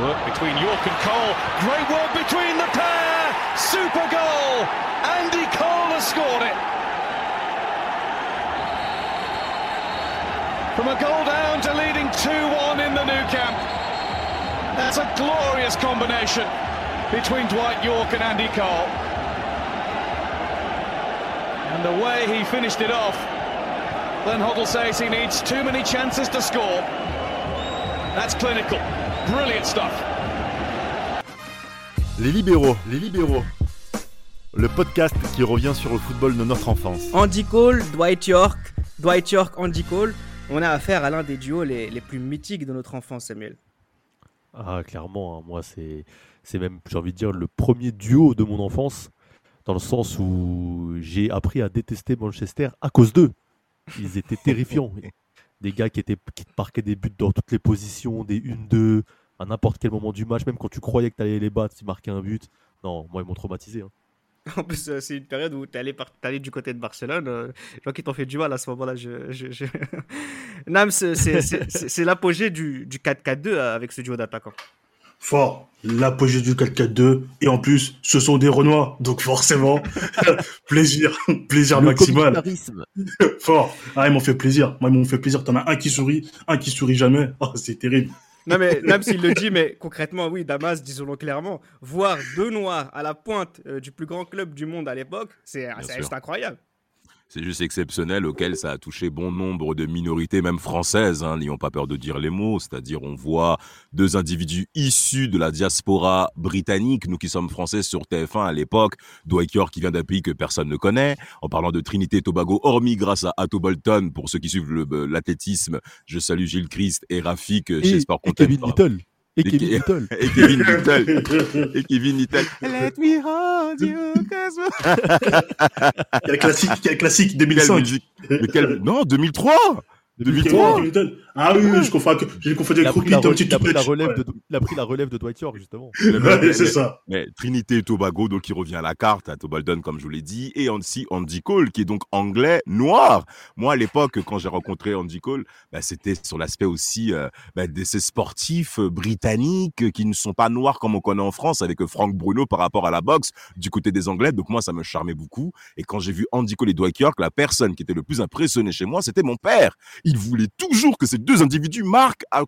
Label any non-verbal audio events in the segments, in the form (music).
Work between York and Cole. Great work between the pair. Super goal. Andy Cole has scored it. From a goal down to leading 2-1 in the new camp. That's a glorious combination between Dwight York and Andy Cole. And the way he finished it off, Glenn Hoddle says he needs too many chances to score. That's clinical. Brilliant stuff. Les libéraux, les libéraux. Le podcast qui revient sur le football de notre enfance. Andy Cole, Dwight York, Dwight York, Andy Cole. On a affaire à l'un des duos les, les, plus mythiques de notre enfance, Samuel. Ah, clairement, hein. moi, c'est, c'est même, j'ai envie de dire, le premier duo de mon enfance, dans le sens où j'ai appris à détester Manchester à cause d'eux. Ils étaient (laughs) terrifiants. Des gars qui, étaient, qui te marquaient des buts dans toutes les positions, des 1-2, à n'importe quel moment du match, même quand tu croyais que tu allais les battre, ils marquaient un but. Non, moi, ils m'ont traumatisé. Hein. (laughs) En plus, euh, c'est une période où tu allé, allé, du côté de Barcelone. Euh, les gens qui t'ont fait du mal à ce moment-là. Je, je, je... (laughs) Nams, c'est l'apogée du, du 4-4-2 euh, avec ce duo d'attaquants. Fort, l'apogée du 4-4-2. Et en plus, ce sont des Renois. Donc forcément, (laughs) plaisir, plaisir Le maximal. (laughs) Fort. Ah, ils m'ont fait plaisir. Moi, ils m'ont fait plaisir. T'en as un qui sourit, un qui sourit jamais. (laughs) Oh, c'est terrible. Non, mais même s'il le dit, mais concrètement, oui, Damas, disons-le clairement, voir deux Noirs à la pointe euh, du plus grand club du monde à l'époque, c'est juste incroyable. C'est juste exceptionnel auquel ça a touché bon nombre de minorités, même françaises, hein, n'ayons pas peur de dire les mots. C'est-à-dire, on voit deux individus issus de la diaspora britannique, nous qui sommes français sur TF1 à l'époque, Dwight York qui vient d'un pays que personne ne connaît, en parlant de Trinité et Tobago, hormis grâce à Atto Bolton, pour ceux qui suivent l'athlétisme, je salue Gilles Christ et Rafik et, chez Sport Content. Kevin Little. (laughs) Et, Kevin Little. Et Kevin Little. et Kevin Little. Let me hold you, Quel classique, quel classique 2005. Quel, quel, non, 2003. 2003 Ah oui, oui je confonds, j'ai confondu avec Rookie Tom Il a pris la relève de, il a pris la relève de Dwight York, justement. (laughs) ouais, c'est ça. Mais Trinité et Tobago, donc, il revient à la carte, à Tobalden, comme je vous l'ai dit, et aussi Andy Cole, qui est donc anglais noir. Moi, à l'époque, quand j'ai rencontré Andy Cole, bah, c'était sur l'aspect aussi euh, bah, de ces sportifs euh, britanniques qui ne sont pas noirs comme on connaît en France, avec Franck Bruno par rapport à la boxe, du côté des Anglais. Donc, moi, ça me charmait beaucoup. Et quand j'ai vu Andy Cole et Dwight York, la personne qui était le plus impressionnée chez moi, c'était mon père il voulait toujours que ces deux individus marquent à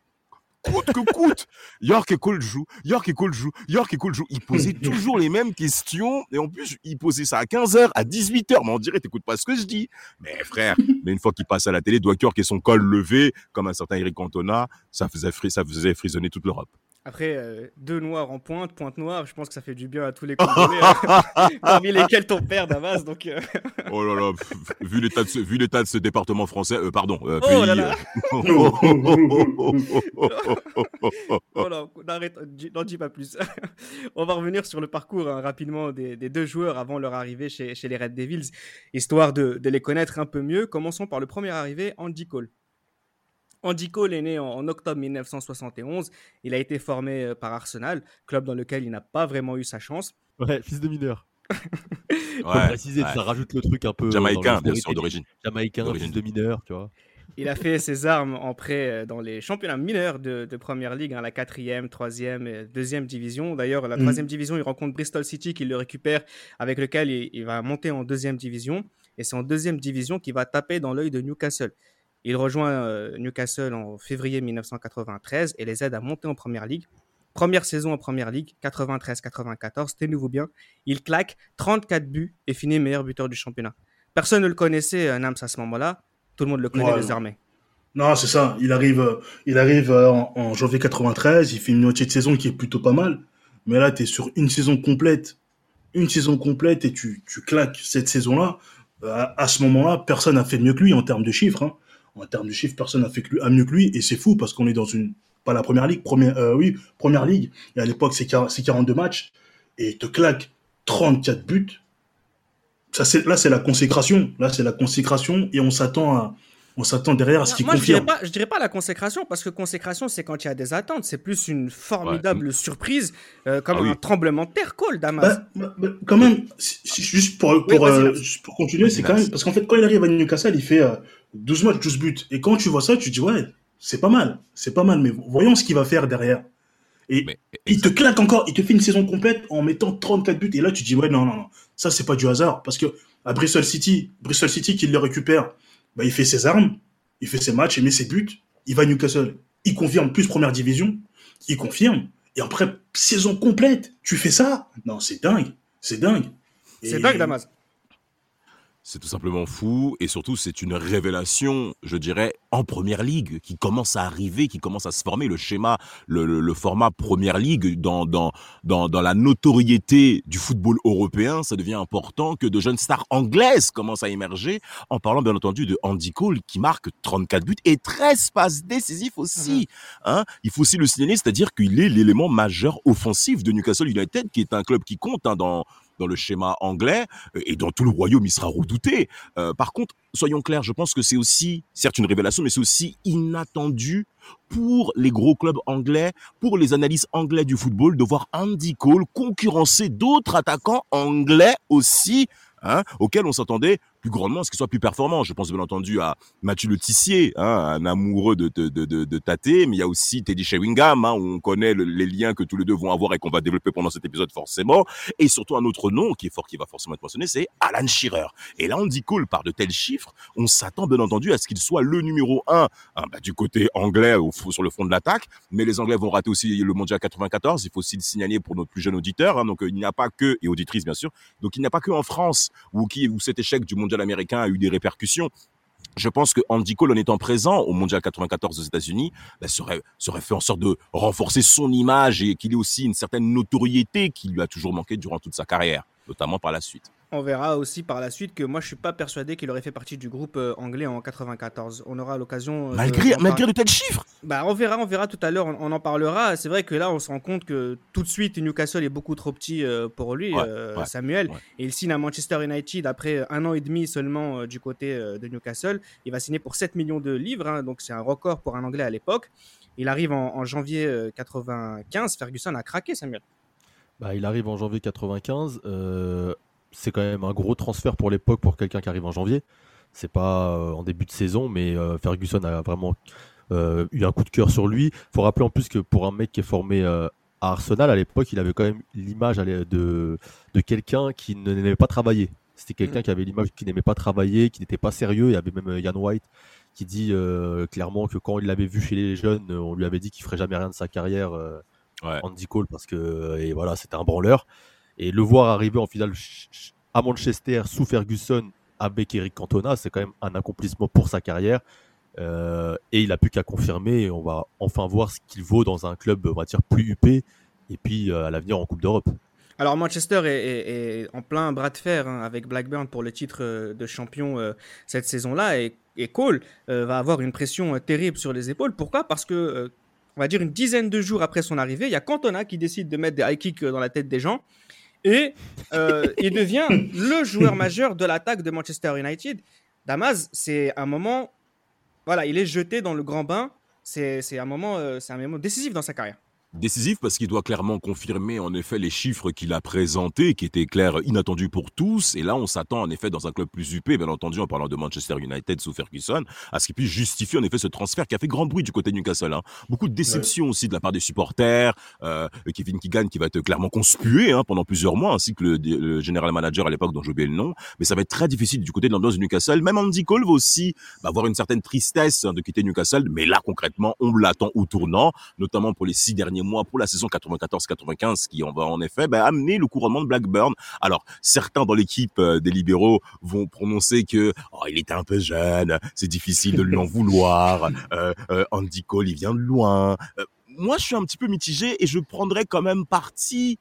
coûte que coûte. (laughs) York et Cole jouent, York et Cole jouent, York et Cole jouent. Ils posaient (laughs) toujours les mêmes questions. Et en plus, ils posaient ça à 15h, à 18h. Mais on dirait, t'écoutes pas ce que je dis. Mais frère, (laughs) mais une fois qu'il passe à la télé, Dwight York et son col levé, comme un certain Eric Cantona, ça faisait, ça faisait frisonner toute l'Europe. Après, euh, deux noirs en pointe, pointe noire, je pense que ça fait du bien à tous les Congolais, (laughs) parmi lesquels ton père Damas. Donc, euh... Oh là là, vu l'état de ce, de département français, euh, pardon, oh pays. Là là. (laughs) oh là, arrête, n'en dis pas plus. (laughs) On va revenir sur le parcours hein, rapidement des, des, deux joueurs avant leur arrivée chez, chez les Red Devils, histoire de, de les connaître un peu mieux. Commençons par le premier arrivé, Andy Cole. Andy Cole est né en, en, octobre 1971. Il a été formé euh, par Arsenal, club dans lequel il n'a pas vraiment eu sa chance. Ouais, fils de mineur. (laughs) Ouais, Faut préciser, ouais. ça rajoute le truc un peu. Jamaïcain, bien sûr, d'origine. Jamaïcain, D'origine. fils de mineur, tu vois. Il a fait ses armes en prêt euh, dans les championnats mineurs de, de Première Ligue, hein, la quatrième, troisième et deuxième division. D'ailleurs, la Mm. troisième division, il rencontre Bristol City qui le récupère, avec lequel il, il va monter en deuxième division. Et c'est en deuxième division qu'il va taper dans l'œil de Newcastle. Il rejoint euh, Newcastle en février 1993 et les aide à monter en Première Ligue. Première saison en Première Ligue, 93-94, tenez-vous bien. Il claque 34 buts et finit meilleur buteur du championnat. Personne ne le connaissait, euh, Nams, à ce moment-là. Tout le monde le connaît désormais. Non, c'est ça. Il arrive, euh, il arrive en, en janvier 93. Il fait une moitié de saison qui est plutôt pas mal. Mais là, tu es sur une saison complète. Une saison complète et tu, tu claques cette saison-là. À ce moment-là, personne n'a fait mieux que lui en termes de chiffres. Hein. En termes de chiffres, personne n'a fait que lui, a mieux que lui. Et c'est fou parce qu'on est dans une, pas la première ligue, première, euh, oui, première ligue. Et à l'époque, c'est 40 c'est 42 matchs. Et il te claque 34 buts. Ça, c'est, là, c'est la consécration. Là, c'est la consécration. Et on s'attend à, on s'attend derrière à ce qui Moi, je dirais, confirme. pas, je dirais pas la consécration, parce que consécration, c'est quand il y a des attentes. C'est plus une formidable surprise, euh, comme Ah oui. un tremblement de terre, Cole, Damas. Bah, bah, bah, quand même, juste pour, pour, Oui, euh, juste pour continuer, Vas-y, c'est quand même, parce qu'en fait, quand il arrive à Newcastle, il fait euh, 12 matchs, 12 buts. Et quand tu vois ça, tu te dis, ouais, c'est pas mal, c'est pas mal, mais voyons ce qu'il va faire derrière. Et Mais- il te claque encore, il te fait une saison complète en mettant 34 buts. Et là, tu dis, ouais, non, non, non, ça, c'est pas du hasard. Parce que à Bristol City, Bristol City qui le récupère, bah, il fait ses armes, il fait ses matchs, il met ses buts, il va à Newcastle. Il confirme plus première division, il confirme. Et après, saison complète, tu fais ça Non, c'est dingue, c'est dingue. C'est dingue, Damas. C'est tout simplement fou et surtout c'est une révélation, je dirais, en première ligue qui commence à arriver, qui commence à se former. Le schéma, le, le- le format première ligue dans, dans, dans, dans la notoriété du football européen, ça devient important que de jeunes stars anglaises commencent à émerger. En parlant bien entendu de Andy Cole qui marque 34 buts et 13 passes décisives aussi. Hein Il faut aussi le signaler, c'est-à-dire qu'il est l'élément majeur offensif de Newcastle United, qui est un club qui compte hein, dans dans le schéma anglais et dans tout le royaume, il sera redouté. Euh, par contre, soyons clairs, je pense que c'est aussi, certes une révélation, mais c'est aussi inattendu pour les gros clubs anglais, pour les analystes anglais du football, de voir Andy Cole concurrencer d'autres attaquants anglais aussi, hein, auxquels on s'attendait plus grandement ce qu'ils soient plus performants. Je pense bien entendu à Mathieu Le Tissier, hein, un amoureux de, de, de, de, Tate, mais il y a aussi Teddy Sheringham, hein, où on connaît le- les liens que tous les deux vont avoir et qu'on va développer pendant cet épisode forcément. Et surtout un autre nom qui est fort, qui va forcément être mentionné, c'est Alan Shearer. Et là, Andy Cole, par de tels chiffres, on s'attend bien entendu à ce qu'il soit le numéro un hein, bah, du côté anglais sur le front de l'attaque. Mais les Anglais vont rater aussi le Mondial 94. Il faut aussi le signaler pour notre plus jeune auditeur. Donc euh, il n'y a pas que, et auditrice bien sûr, donc il n'y a pas que en France où, qui, où cet échec du Mondial américain a eu des répercussions. Je pense que Andy Cole, en étant présent au Mondial 94 aux États-Unis, bah, serait, serait fait en sorte de renforcer son image et qu'il ait aussi une certaine notoriété qui lui a toujours manqué durant toute sa carrière, notamment par la suite. On verra aussi par la suite que moi je suis pas persuadé qu'il aurait fait partie du groupe euh, anglais en 94. On aura l'occasion. euh, de- Malgré, d'en malgré de tels chiffres Bah, on verra, on verra tout à l'heure, on, on en parlera. C'est vrai que là, on se rend compte que tout de suite, Newcastle est beaucoup trop petit euh, pour lui, Ouais, euh, ouais, Samuel. ouais. Et il signe à Manchester United après un an et demi seulement du côté de Newcastle. Il va signer pour 7 millions de livres, hein, donc c'est un record pour un Anglais à l'époque. Il arrive en, en janvier euh, 95. Ferguson a craqué, Samuel. Bah, il arrive en janvier 95. euh, c'est quand même un gros transfert pour l'époque pour quelqu'un qui arrive en janvier. C'est pas euh, en début de saison, mais euh, Ferguson a vraiment euh, eu un coup de cœur sur lui. faut rappeler en plus que pour un mec qui est formé à Arsenal à l'époque, il avait quand même l'image de, de quelqu'un qui n'aimait pas travailler. C'était quelqu'un qui avait l'image qui n'aimait pas travailler, qui n'était pas sérieux. Il y avait même Ian White qui dit clairement que quand il l'avait vu chez les jeunes, on lui avait dit qu'il ferait jamais rien de sa carrière. Ouais. Andy Cole parce que et voilà c'était un branleur et le voir arriver en finale à Manchester sous Ferguson avec Eric Cantona c'est quand même un accomplissement pour sa carrière. Euh, et il a plus qu'à confirmer on va enfin voir ce qu'il vaut dans un club on va dire plus huppé et puis euh, à l'avenir en Coupe d'Europe. Alors Manchester est, en plein bras de fer hein, avec Blackburn pour le titre euh, de champion cette saison-là. Et, Cole va avoir une pression terrible sur les épaules. Pourquoi? Parce que on va dire une dizaine de jours après son arrivée, il y a Cantona qui décide de mettre des high kicks dans la tête des gens et euh, il devient le joueur majeur de l'attaque de Manchester United. Damas, c'est un moment, voilà, il est jeté dans le grand bain. C'est un moment, euh, c'est un moment décisif dans sa carrière. Décisif parce qu'il doit clairement confirmer en effet les chiffres qu'il a présentés, qui étaient clairs, inattendus pour tous. Et là, on s'attend en effet dans un club plus huppé, bien entendu, en parlant de Manchester United sous Ferguson, à ce qu'il puisse justifier en effet ce transfert qui a fait grand bruit du côté de Newcastle. hein. Beaucoup de déceptions aussi de la part des supporters. Euh, Kevin Keegan qui va être clairement conspué hein, pendant plusieurs mois, ainsi que le, le général manager à l'époque dont j'ai le nom. Mais ça va être très difficile du côté de l'ambiance de Newcastle. Même Andy Cole va aussi bah, avoir une certaine tristesse hein, de quitter Newcastle. Mais là, concrètement, on l'attend au tournant, notamment pour les six derniers mois, pour la saison 94-95, qui en va en effet bah, amener le couronnement de Blackburn. Alors, certains dans l'équipe euh, des libéraux vont prononcer que oh, il était un peu jeune, c'est difficile de lui en (laughs) vouloir. Euh, euh, Andy Cole, il vient de loin. Euh, moi, je suis un petit peu mitigé et je prendrais quand même parti.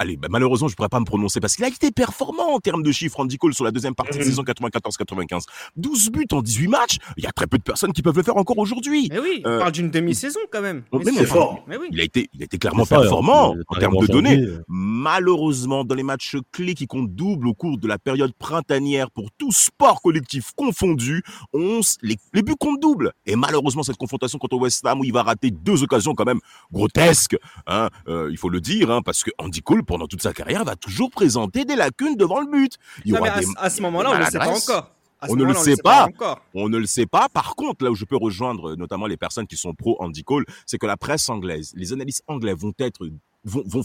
Allez, bah, malheureusement, je pourrais pas me prononcer parce qu'il a été performant en termes de chiffres, Andy Cole, sur la deuxième partie de Mhm. saison 94-95. 12 buts en 18 matchs. Il y a très peu de personnes qui peuvent le faire encore aujourd'hui. Mais oui, on Euh, parle d'une demi-saison quand même. Oh, mais fort. Mais oui. Il a été, il a été clairement ça, performant euh, en termes de données. janvier, euh, Malheureusement, dans les matchs clés qui comptent double au cours de la période printanière pour tout sport collectif confondu, on, s- les, les buts comptent double. Et malheureusement, cette confrontation contre West Ham où il va rater deux occasions quand même grotesques, hein, euh, il faut le dire, hein, parce que Andy Cole, pendant toute sa carrière, va toujours présenter des lacunes devant le but. Il y Non, mais aura à, des à ce moment-là, on ne le sait pas encore. on ne le sait pas. On ne le sait pas. Par contre, là où je peux rejoindre notamment les personnes qui sont pro Andy Cole, c'est que la presse anglaise, les analystes anglais vont être, vont, vont,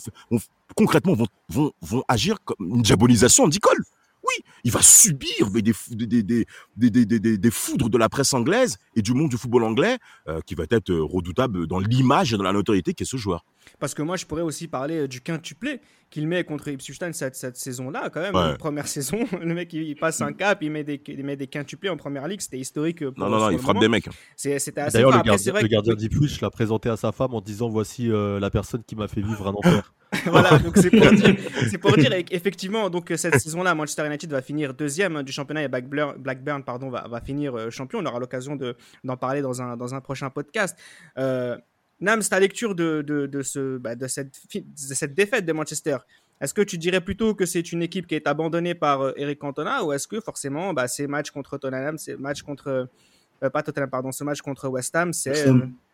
concrètement, vont, vont, vont agir comme une diabolisation Andy Cole. Oui, il va subir des, des, des, des, foudres de la presse anglaise et du monde du football anglais euh, qui va être redoutable dans l'image et dans la notoriété qu'est ce joueur. Parce que moi, je pourrais aussi parler euh, du quintuplé qu'il met contre Ipswich Town cette, cette saison-là, quand même. Première (laughs) saison, le mec, il passe un cap, il met des, il met des quintuplés en première ligue. C'était historique. Euh, non, non, non, il frappe des mecs. Hein. C'était assez D'ailleurs, le, gardien, le gardien d'Ipswich l'a présenté à sa femme en disant Voici la personne qui m'a fait vivre un enfer. (laughs) voilà, donc c'est pour (laughs) dire, c'est pour dire effectivement, donc cette saison-là, Manchester United va finir deuxième hein, du championnat et Blackburn, pardon, va, va finir euh, champion. On aura l'occasion de, d'en parler dans un, dans un prochain podcast. Euh, Nams, ta lecture de, de, de, ce, bah, de, cette, de cette défaite de Manchester, est-ce que tu dirais plutôt que c'est une équipe qui est abandonnée par euh, Eric Cantona ou est-ce que forcément bah, ces matchs contre Tottenham, ces matchs contre. Euh, pas Tottenham, pardon, ce match contre West Ham, c'est,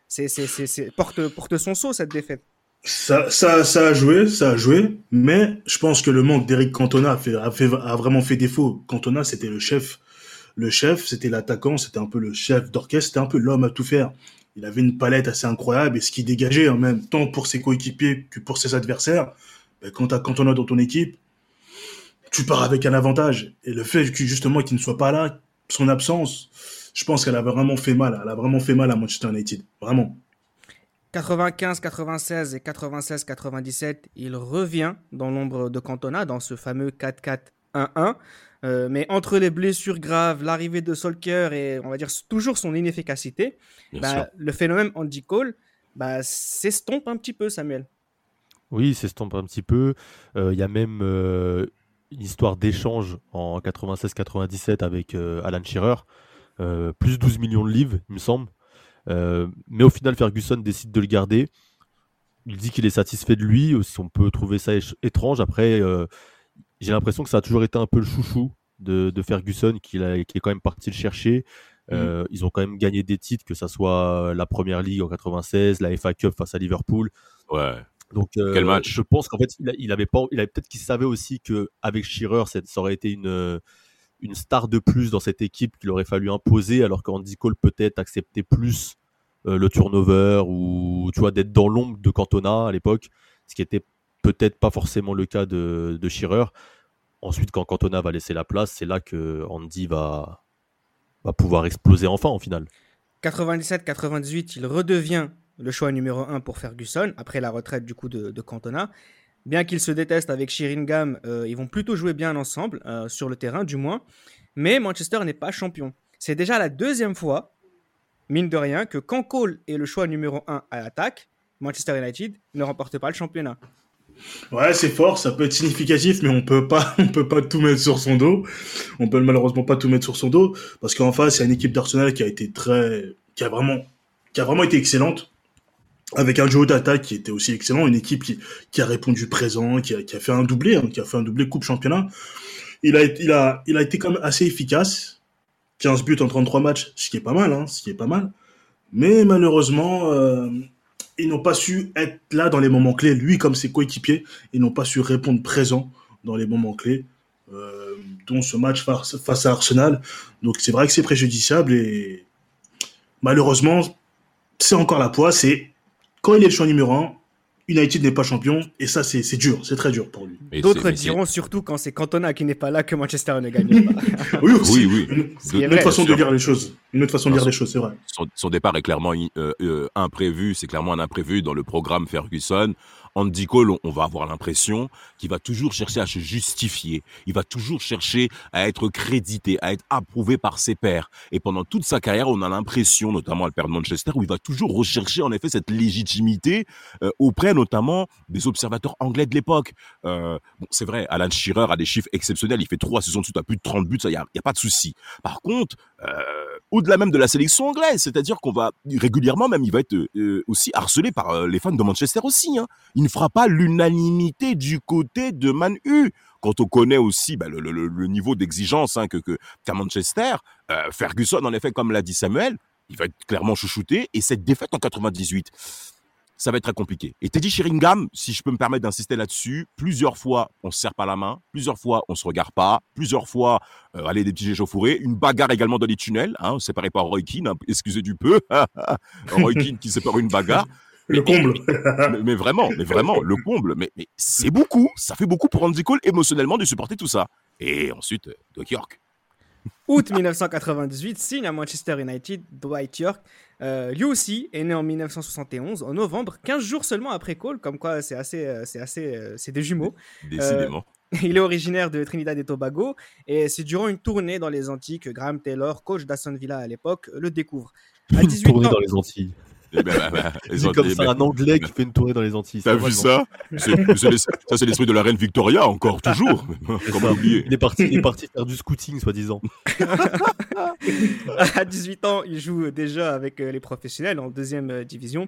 c'est, c'est, c'est, porte, porte son saut cette défaite? Ça, ça, ça a joué, ça a joué, mais je pense que le manque d'Eric Cantona a, fait, a, fait, a vraiment fait défaut. Cantona, c'était le chef, le chef, c'était l'attaquant, c'était un peu le chef d'orchestre, c'était un peu l'homme à tout faire. Il avait une palette assez incroyable et ce qui dégageait en même temps pour ses coéquipiers que pour ses adversaires. Ben, quand tu as Cantona dans ton équipe, tu pars avec un avantage. Et le fait que justement qu'il ne soit pas là, son absence, je pense qu'elle a vraiment fait mal. Elle a vraiment fait mal à Manchester United. Vraiment. 95, 96 et 96, 97, il revient dans l'ombre de Cantona, dans ce fameux 4-4-1-1. Euh, mais entre les blessures graves, l'arrivée de Solker et on va dire toujours son inefficacité, bah, le phénomène Andy Cole bah, s'estompe un petit peu, Samuel. Oui, s'estompe un petit peu. Euh, il y a même euh, une histoire d'échange en 96-97 avec Alan Shearer. plus 12 millions de livres, il me semble. Mais au final, Ferguson décide de le garder. Il dit qu'il est satisfait de lui. Aussi, on peut trouver ça étrange. Après, j'ai l'impression que ça a toujours été un peu le chouchou de, Ferguson, qui est quand même parti le chercher. Euh, mhm. Ils ont quand même gagné des titres, que ce soit la Première Ligue en 96, la FA Cup face à Liverpool. Ouais. Donc, Quel match je pense qu'en fait, il, avait pas, il avait peut-être qu'il savait aussi qu'avec Shearer, ça aurait été une, une star de plus dans cette équipe qu'il aurait fallu imposer, alors qu'Andy Cole peut-être acceptait plus euh, le turnover ou tu vois d'être dans l'ombre de Cantona à l'époque, ce qui était peut-être pas forcément le cas de, de. Ensuite, quand Cantona va laisser la place, c'est là que Andy va, va pouvoir exploser enfin en finale. 97-98, il redevient le choix numéro 1 pour Ferguson, après la retraite du coup de, de Cantona. Bien qu'ils se détestent avec Sheringham, euh, ils vont plutôt jouer bien ensemble, euh, sur le terrain du moins. Mais Manchester n'est pas champion. C'est déjà la deuxième fois, mine de rien, que quand Cole est le choix numéro 1 à l'attaque, Manchester United ne remporte pas le championnat. Ouais, c'est fort, ça peut être significatif, mais on peut pas, (laughs) peut pas tout mettre sur son dos. On peut malheureusement pas tout mettre sur son dos, parce qu'en face, il y a une équipe d'Arsenal qui a été très, qui a vraiment, été excellente avec un duo d'attaque qui était aussi excellent, une équipe qui, a répondu présent, qui a, fait un doublé, hein, qui a fait un doublé coupe championnat. Il a, il été quand même assez efficace. 15 buts en 33 matchs, ce qui est pas mal, hein, ce qui est pas mal. Mais malheureusement, euh, ils n'ont pas su être là dans les moments clés. Lui, comme ses coéquipiers, ils n'ont pas su répondre présent dans les moments clés, euh, dont ce match face, à Arsenal. Donc c'est vrai que c'est préjudiciable et malheureusement, c'est encore la poisse et quand il est le choix numéro 1, United n'est pas champion, et ça, c'est dur, c'est très dur pour lui. D'autres diront surtout quand c'est Cantona qui n'est pas là que Manchester ne gagne pas. (laughs) oui, oui, oui. Une, autre façon de dire les choses. Une autre façon de dire les choses, c'est vrai. Son, départ est clairement euh, euh, imprévu, c'est clairement un imprévu dans le programme Ferguson. On va avoir l'impression qu'il va toujours chercher à se justifier. Il va toujours chercher à être crédité, à être approuvé par ses pairs. Et pendant toute sa carrière, on a l'impression, notamment à le père de Manchester, où il va toujours rechercher en effet cette légitimité euh, auprès notamment des observateurs anglais de l'époque. Euh, bon, c'est vrai, Alan Shearer a des chiffres exceptionnels. Il fait trois saisons de suite à plus de 30 buts, il n'y a, pas de souci. Par contre, euh, au-delà même de la sélection anglaise, c'est-à-dire qu'on va régulièrement, même, il va être aussi harcelé par les fans de Manchester aussi. Hein ne fera pas l'unanimité du côté de Man U. Quand on connaît aussi bah, le, niveau d'exigence hein, que qu'à Manchester, euh, Ferguson, en effet, comme l'a dit Samuel, il va être clairement chouchouté. Et cette défaite en 98, ça va être très compliqué. Et Teddy Sheringham, si je peux me permettre d'insister là-dessus, plusieurs fois, on se serre pas la main, plusieurs fois, on se regarde pas, plusieurs fois, euh, allez, des petits échauffourés, une bagarre également dans les tunnels, hein, séparé par Roy Keane, hein, excusez du peu, (laughs) Roy Keane qui sépare une bagarre. Le comble. mais, mais vraiment, mais vraiment, le comble. Mais, mais c'est beaucoup, ça fait beaucoup pour Andy Cole émotionnellement de supporter tout ça. Et ensuite, euh, Doc York. Août (laughs) 1998, signe à Manchester United Dwight York. Euh, lui aussi est né en 1971, en novembre, 15 jours seulement après Cole, comme quoi c'est assez, euh, c'est assez, euh, c'est des jumeaux. Décidément. (laughs) Il est originaire de Trinidad et Tobago et c'est durant une tournée dans les Antilles que Graham Taylor, coach d'Aston Villa à l'époque, le découvre. À Une 18 tournée ans, dans les Antilles. Eh ben, bah, bah, (laughs) les comme ça ben, un Anglais qui fait une tournée dans les Antilles. T'as vu ça? L'es- Ça, c'est l'esprit de la reine Victoria, encore, toujours. (laughs) Comment oublier Il est parti, il est parti faire du scouting, soi-disant. (laughs) à 18 ans, il joue déjà avec euh, les professionnels en deuxième euh, division.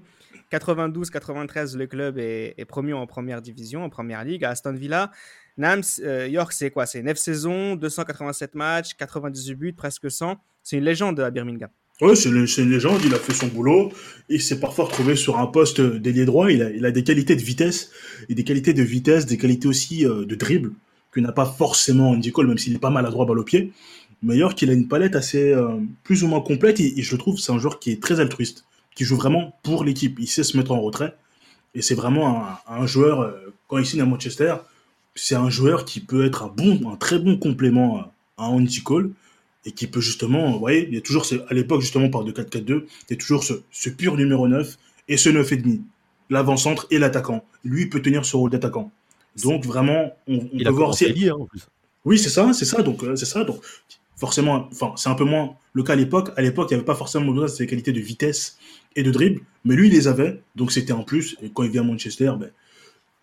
92-93, le club est, est promu en première division, en première ligue, à Aston Villa. Nams, euh, York, c'est quoi? C'est 9 saisons, 287 matchs, 98 buts, presque 100. C'est une légende à Birmingham. Ouais, c'est une légende, il a fait son boulot. Il s'est parfois retrouvé sur un poste d'ailier droit. Il a, il a des qualités de vitesse, et des qualités de vitesse, des qualités aussi euh, de dribble, que n'a pas forcément Andy Cole, même s'il est pas mal à droit balle au pied. Mais York, il a une palette assez euh, plus ou moins complète, et, je trouve c'est un joueur qui est très altruiste, qui joue vraiment pour l'équipe. Il sait se mettre en retrait, et c'est vraiment un, un joueur, euh, quand il signe à Manchester, c'est un joueur qui peut être un bon, un très bon complément à, à Andy Cole et qui peut justement, vous voyez, il y a toujours, ce- à l'époque justement par de 4-4-2, il y a toujours ce, ce pur numéro 9 et ce 9,5, l'avant-centre et l'attaquant. Lui, peut tenir ce rôle d'attaquant. Donc vraiment, on, on Il peut a voir aussi. lié, hein, en plus. Oui, c'est ça, c'est ça. Donc euh, c'est ça. Donc forcément, enfin, c'est un peu moins le cas à l'époque. À l'époque, il n'y avait pas forcément besoin de ces qualités de vitesse et de dribble, mais lui, il les avait. Donc c'était un plus. Et quand il vient à Manchester, ben,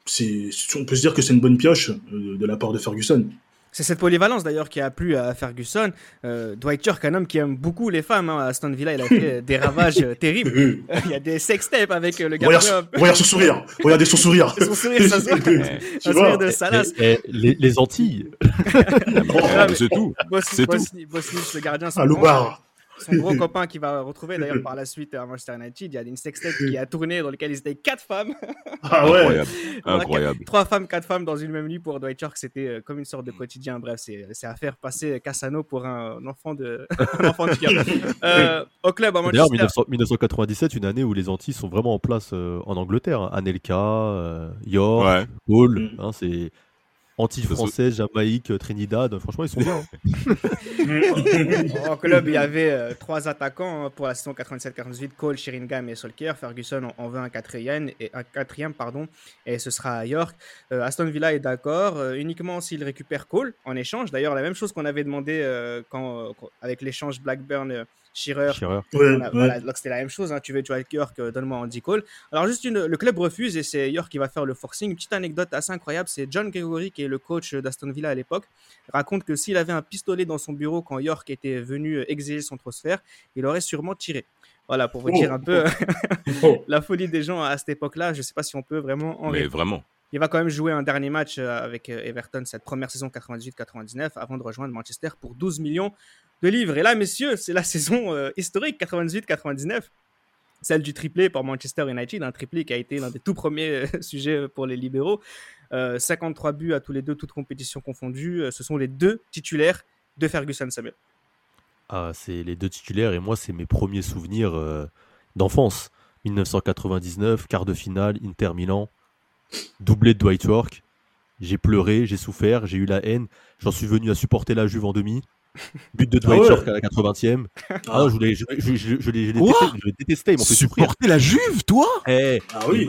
c'est, on peut se dire que c'est une bonne pioche euh, de la part de Ferguson. C'est cette polyvalence d'ailleurs qui a plu à Ferguson. Euh, Dwight York, un homme qui aime beaucoup les femmes. hein. À Aston Villa, il a fait (laughs) des ravages euh, terribles. Euh, Il y a des sextapes avec euh, le Regarde, gardien. regarde son sourire. Regardez son sourire. Son sourire, ça se voit. (laughs) tu Un vois sourire de Salas. Les, les Antilles, (laughs) Ah, mais C'est tout. Bos- C'est tout. Bosni- Bosnich, le gardien, Ah, Loubar. Son gros (laughs) copain qui va retrouver d'ailleurs par la suite à Manchester United. Il y a une sextape qui a tourné dans lequel ils étaient quatre femmes. (laughs) Ah ouais. Incroyable. Trois femmes, quatre femmes dans une même nuit pour Dwight York. C'était euh, comme une sorte de quotidien. Bref, c'est c'est à faire passer Cassano pour un, enfant de, un enfant de. (laughs) Euh, au club à d'ailleurs Manchester. 1900 1997, une année où les Antilles sont vraiment en place euh, en Angleterre. hein. Anelka, euh, York, Ouais. Hall, Mm. hein, c'est Antilles françaises, Jamaïque, Trinidad. Franchement, ils sont bien. hein. (laughs) Au club, il y avait euh, trois attaquants hein, pour la saison 87-88, Cole, Sheringham et Solskjaer. Ferguson en, en veut un quatrième, et, un quatrième pardon, et ce sera à York. Euh, Aston Villa est d'accord, euh, uniquement s'il récupère Cole en échange. D'ailleurs, la même chose qu'on avait demandé euh, quand, euh, quand- avec l'échange Blackburn. Shearer, Shearer. Ouais, Voilà, ouais. voilà, donc c'était la même chose. hein. Tu veux Dwight York, euh, donne-moi Andy Cole. Alors, juste une, le club refuse et c'est York qui va faire le forcing. Une petite anecdote assez incroyable c'est John Gregory, qui est le coach d'Aston Villa à l'époque, raconte que s'il avait un pistolet dans son bureau quand York était venu euh, exiger son transfert, il aurait sûrement tiré. Voilà, pour vous Oh. dire un peu (laughs) Oh. (laughs) la folie des gens à cette époque-là. Je ne sais pas si on peut vraiment en Mais vraiment. Il va quand même jouer un dernier match euh, avec Everton cette première saison 98-99 avant de rejoindre Manchester pour 12 millions de livres. Et là, messieurs, c'est la (laughs) saison euh, historique 98-99, celle du triplé pour Manchester United, un triplé qui a été l'un des tout premiers euh, (laughs) sujets pour les libéraux. Euh, 53 buts à tous les deux, toutes compétitions confondues. Euh, Ce sont les deux titulaires de Ferguson Samuel. Ah, c'est les deux titulaires et moi, c'est mes premiers souvenirs euh, d'enfance. 1999, quart de finale, Inter Milan, doublé de Dwight York. J'ai pleuré, j'ai souffert, j'ai eu la haine. J'en suis venu à supporter la Juve en demi. But de Dwight Ah ouais. York à la 80e. Ah, je, l'ai- je, je, je, je détesté, détesté, ils. Supporter la Juve, toi? Eh, Ah oui.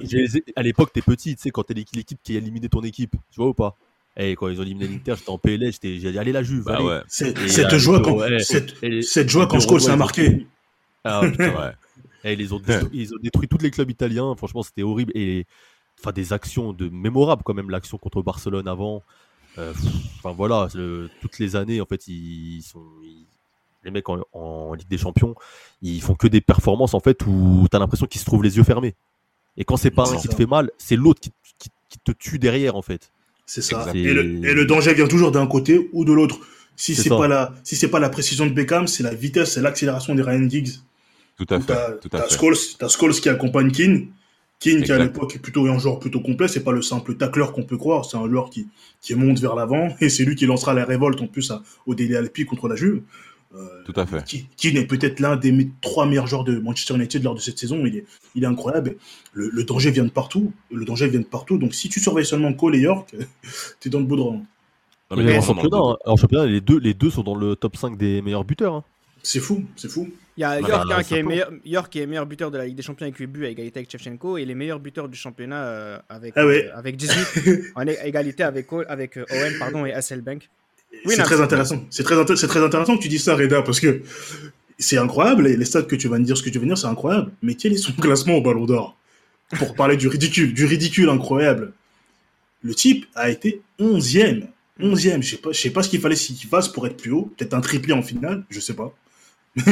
à l'époque, t'es petit, tu sais, quand t'es l'équ- l'équipe qui a éliminé ton équipe. Tu vois ou pas? Eh, quand ils ont éliminé l'Inter, j'étais en PLS, j'étais- j'ai dit, allez la Juve, Bah ouais. Et, Cette joie et quand, ouais. cette, Et- cette joie et quand Scholes a marqué. Ah, putain, Ouais. (laughs) Eh, ils, ont détruit, ils ont détruit tous les clubs italiens. Franchement, c'était horrible. Et enfin, des actions de mémorables quand même. L'action contre Barcelone avant. Euh, Enfin voilà, le- toutes les années en fait, ils sont ils- les mecs en, en Ligue des Champions, ils font que des performances en fait où t'as l'impression qu'ils se trouvent les yeux fermés. Et quand c'est pas un qui ça. te fait mal, c'est l'autre qui, qui- qui te tue derrière en fait. C'est ça. Et le, et le danger vient toujours d'un côté ou de l'autre. Si C'est pas la, si c'est pas la précision de Beckham, c'est la vitesse, c'est l'accélération des Ryan Giggs. Tout à fait. Tout à t'as fait. Scholes, t'as Scholes qui accompagne Keane. Keane, qui à l'époque est plutôt un joueur plutôt complet, c'est pas le simple tacleur qu'on peut croire, c'est un joueur qui, qui monte vers l'avant, (laughs) et c'est lui qui lancera la révolte en plus à- au Dele Alpi contre la Juve. Euh, Tout à fait. Ki- Keane est peut-être l'un des trois meilleurs joueurs de Manchester United lors de cette saison. Il est, il est incroyable. Le, le danger vient de partout. Le danger vient de partout. Donc si tu surveilles seulement Cole et York, (laughs) t'es dans le beau drap. Non, mais Mais en vraiment, championnat, dans le- hein, en championnat, les deux, les deux sont dans le top 5 des meilleurs buteurs. hein. C'est fou, c'est fou. Il y a Ah York, bah, hein, qui ça est peut. meilleur, York qui est meilleur buteur de la Ligue des Champions avec 8 buts à égalité avec Shevchenko et les meilleurs buteurs du championnat euh, avec, Ah ouais. euh, avec 18 (laughs) en é- égalité avec, avec euh, Owen pardon, et Hasselbank. Oui, c'est très intéressant. C'est très, inté- c'est très intéressant que tu dis ça, Reda, parce que c'est incroyable. Les, les stats que tu vas me dire, ce que tu vas me dire, c'est incroyable. Mais quel est son classement au Ballon d'Or Pour parler du ridicule, du ridicule incroyable. Le type a été 11e. 11e. Je sais pas, je sais pas ce qu'il fallait qu'il fasse pour être plus haut. Peut-être un triplé en finale, je sais pas.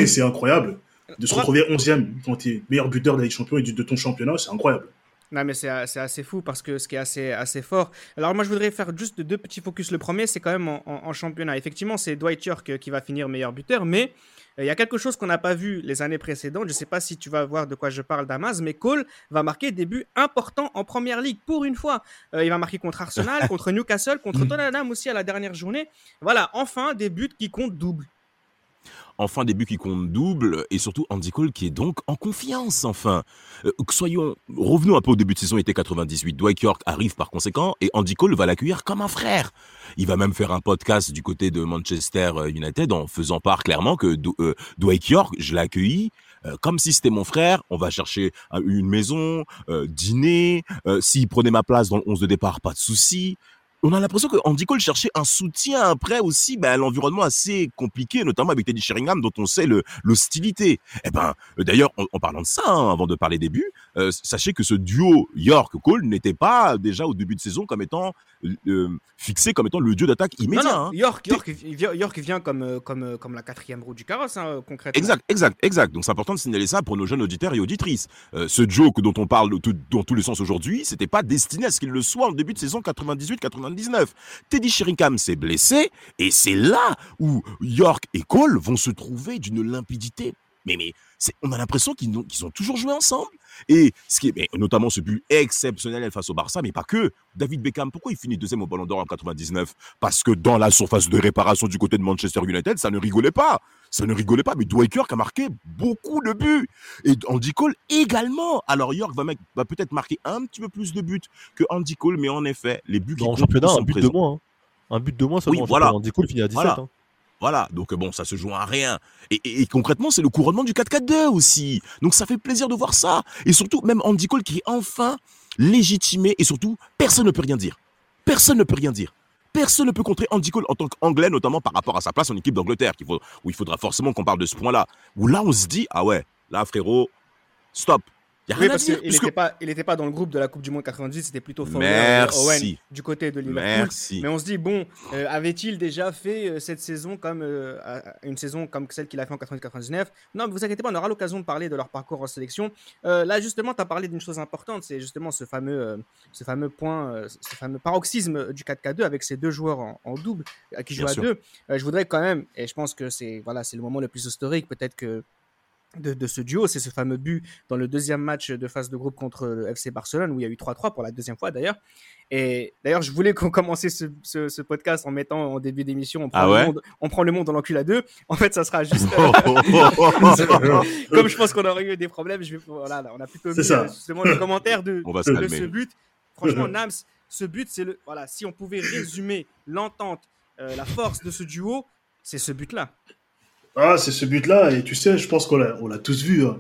C'est incroyable. De se retrouver 11e quand tu es meilleur buteur de la Ligue des Champions et de ton championnat, c'est incroyable. Non, mais c'est assez fou parce que ce qui est assez, assez fort. Alors, moi, je voudrais faire juste deux petits focus. Le premier, c'est quand même en, en- en championnat. Effectivement, c'est Dwight York euh, qui va finir meilleur buteur, mais euh, il y a quelque chose qu'on n'a pas vu les années précédentes. Je ne sais pas si tu vas voir de quoi je parle, Damas, mais Cole va marquer des buts importants en première ligue pour une fois. Euh, il va marquer contre Arsenal, (laughs) contre Newcastle, contre Tottenham aussi à la dernière journée. Voilà, enfin des buts qui comptent double. Enfin des buts qui comptent double et surtout Andy Cole qui est donc en confiance enfin. Euh, soyons revenons un peu au début de saison été 98. Dwight York arrive par conséquent et Andy Cole va l'accueillir comme un frère. Il va même faire un podcast du côté de Manchester United en faisant part clairement que Du- euh, Dwight York, je l'ai accueilli euh, comme si c'était mon frère, on va chercher euh, une maison, euh, dîner, euh, s'il prenait ma place dans le 11 de départ, pas de souci. On a l'impression que Andy Cole cherchait un soutien après aussi ben, à l'environnement assez compliqué, notamment avec Teddy Sheringham, dont on sait l'hostilité. Eh ben, euh, d'ailleurs, en, en parlant de ça, hein, avant de parler des buts, euh, sachez que ce duo York-Cole n'était pas déjà au début de saison comme étant euh, fixé comme étant le dieu d'attaque immédiat. non, non, hein. York, York, York vient comme, comme, comme la quatrième roue du carrosse, hein, concrètement. Exact, exact, exact. Donc c'est important de signaler ça pour nos jeunes auditeurs et auditrices. Euh, ce que- dont on parle tout- dans tous les sens aujourd'hui, c'était pas destiné à ce qu'il le soit en début de saison 98-99. Teddy Sheringham s'est blessé et c'est là où York et Cole vont se trouver d'une limpidité. Mais, on a l'impression qu'ils ont, qu'ils ont toujours joué ensemble. Et ce qui est, mais notamment ce but exceptionnel face au Barça, mais pas que. David Beckham, pourquoi il finit deuxième au Ballon d'Or en 99 Parce que dans la surface de réparation du côté de Manchester United, ça ne rigolait pas. Ça ne rigolait pas, mais Dwight York a marqué beaucoup de buts. Et Andy Cole également. Alors York va, peut-être marquer un petit peu plus de buts que Andy Cole, mais en effet, les buts qui comptent championnat, sont un but de moins. hein. Un but de moins seulement. Oui, en voilà. Andy Cole finit à 17. Voilà. hein. Voilà, donc bon, ça se joue à rien. Et, et- et concrètement, c'est le couronnement du 4-4-2 aussi. Donc ça fait plaisir de voir ça. Et surtout, même Andy Cole qui est enfin légitimé. Et surtout, personne ne peut rien dire. Personne ne peut rien dire. Personne ne peut contrer Andy Cole en tant qu'anglais, notamment par rapport à sa place en équipe d'Angleterre, où il faudra forcément qu'on parle de ce point-là. Où là, on se dit, ah ouais, là, frérot, stop. A Oui, rien parce qu'il n'était pas, il était pas dans le groupe de la Coupe du Monde 98, c'était plutôt Fowler Merci. Owen du côté de Liverpool. Merci. Mais on se dit, bon, euh, avait-il déjà fait euh, cette saison comme euh, une saison comme celle qu'il a fait en 98-99 Non, mais vous inquiétez pas, on aura l'occasion de parler de leur parcours en sélection. Euh, là, justement, tu as parlé d'une chose importante, c'est justement ce fameux, euh, ce fameux point, euh, ce fameux paroxysme du 4K2 avec ces deux joueurs en, en double euh, qui jouent Bien à sûr. deux. Euh, je voudrais quand même, et je pense que c'est voilà, c'est le moment le plus historique, peut-être que de, de ce duo, c'est ce fameux but dans le deuxième match de phase de groupe contre le FC Barcelone, où il y a eu 3-3 pour la deuxième fois d'ailleurs. Et d'ailleurs, je voulais qu'on commence ce, ce- ce podcast en mettant en début d'émission, on, prend Ah le ouais monde- on prend le monde dans l'encul à deux. En fait, ça sera juste... (laughs) (laughs) Comme je pense qu'on aurait eu des problèmes, je vais, voilà, là, on a plutôt mis ça. euh, justement les commentaires de, ce but. Franchement, Nams, ce but, c'est le... Voilà, si on pouvait résumer l'entente, euh, la force de ce duo, c'est ce but-là. Ah, c'est ce but-là, et tu sais, je pense qu'on l'a, on l'a tous vu. hein.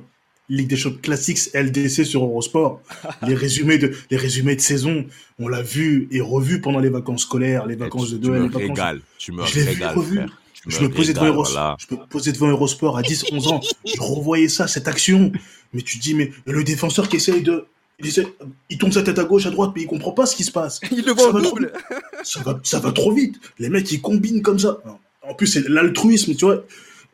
Ligue des Champions Classics LDC sur Eurosport. (laughs) les résumés de, les résumés de saison, on l'a vu et revu pendant les vacances scolaires, les vacances tu, de Noël, les vacances. régales. Tu me Je l'ai vu régales, revu. frère. Tu Je me posais devant Eurosport. voilà. Je me posais devant Eurosport à 10, 11 ans. Je revoyais ça, cette action. Mais tu te dis, mais le défenseur qui essaye de, il, essaie- il tourne sa tête à gauche, à droite, mais il comprend pas ce qui se passe. (laughs) Il le Ça voit au va trop double. ça va, ça va trop vite. Les mecs, ils combinent comme ça. En plus, c'est l'altruisme, tu vois.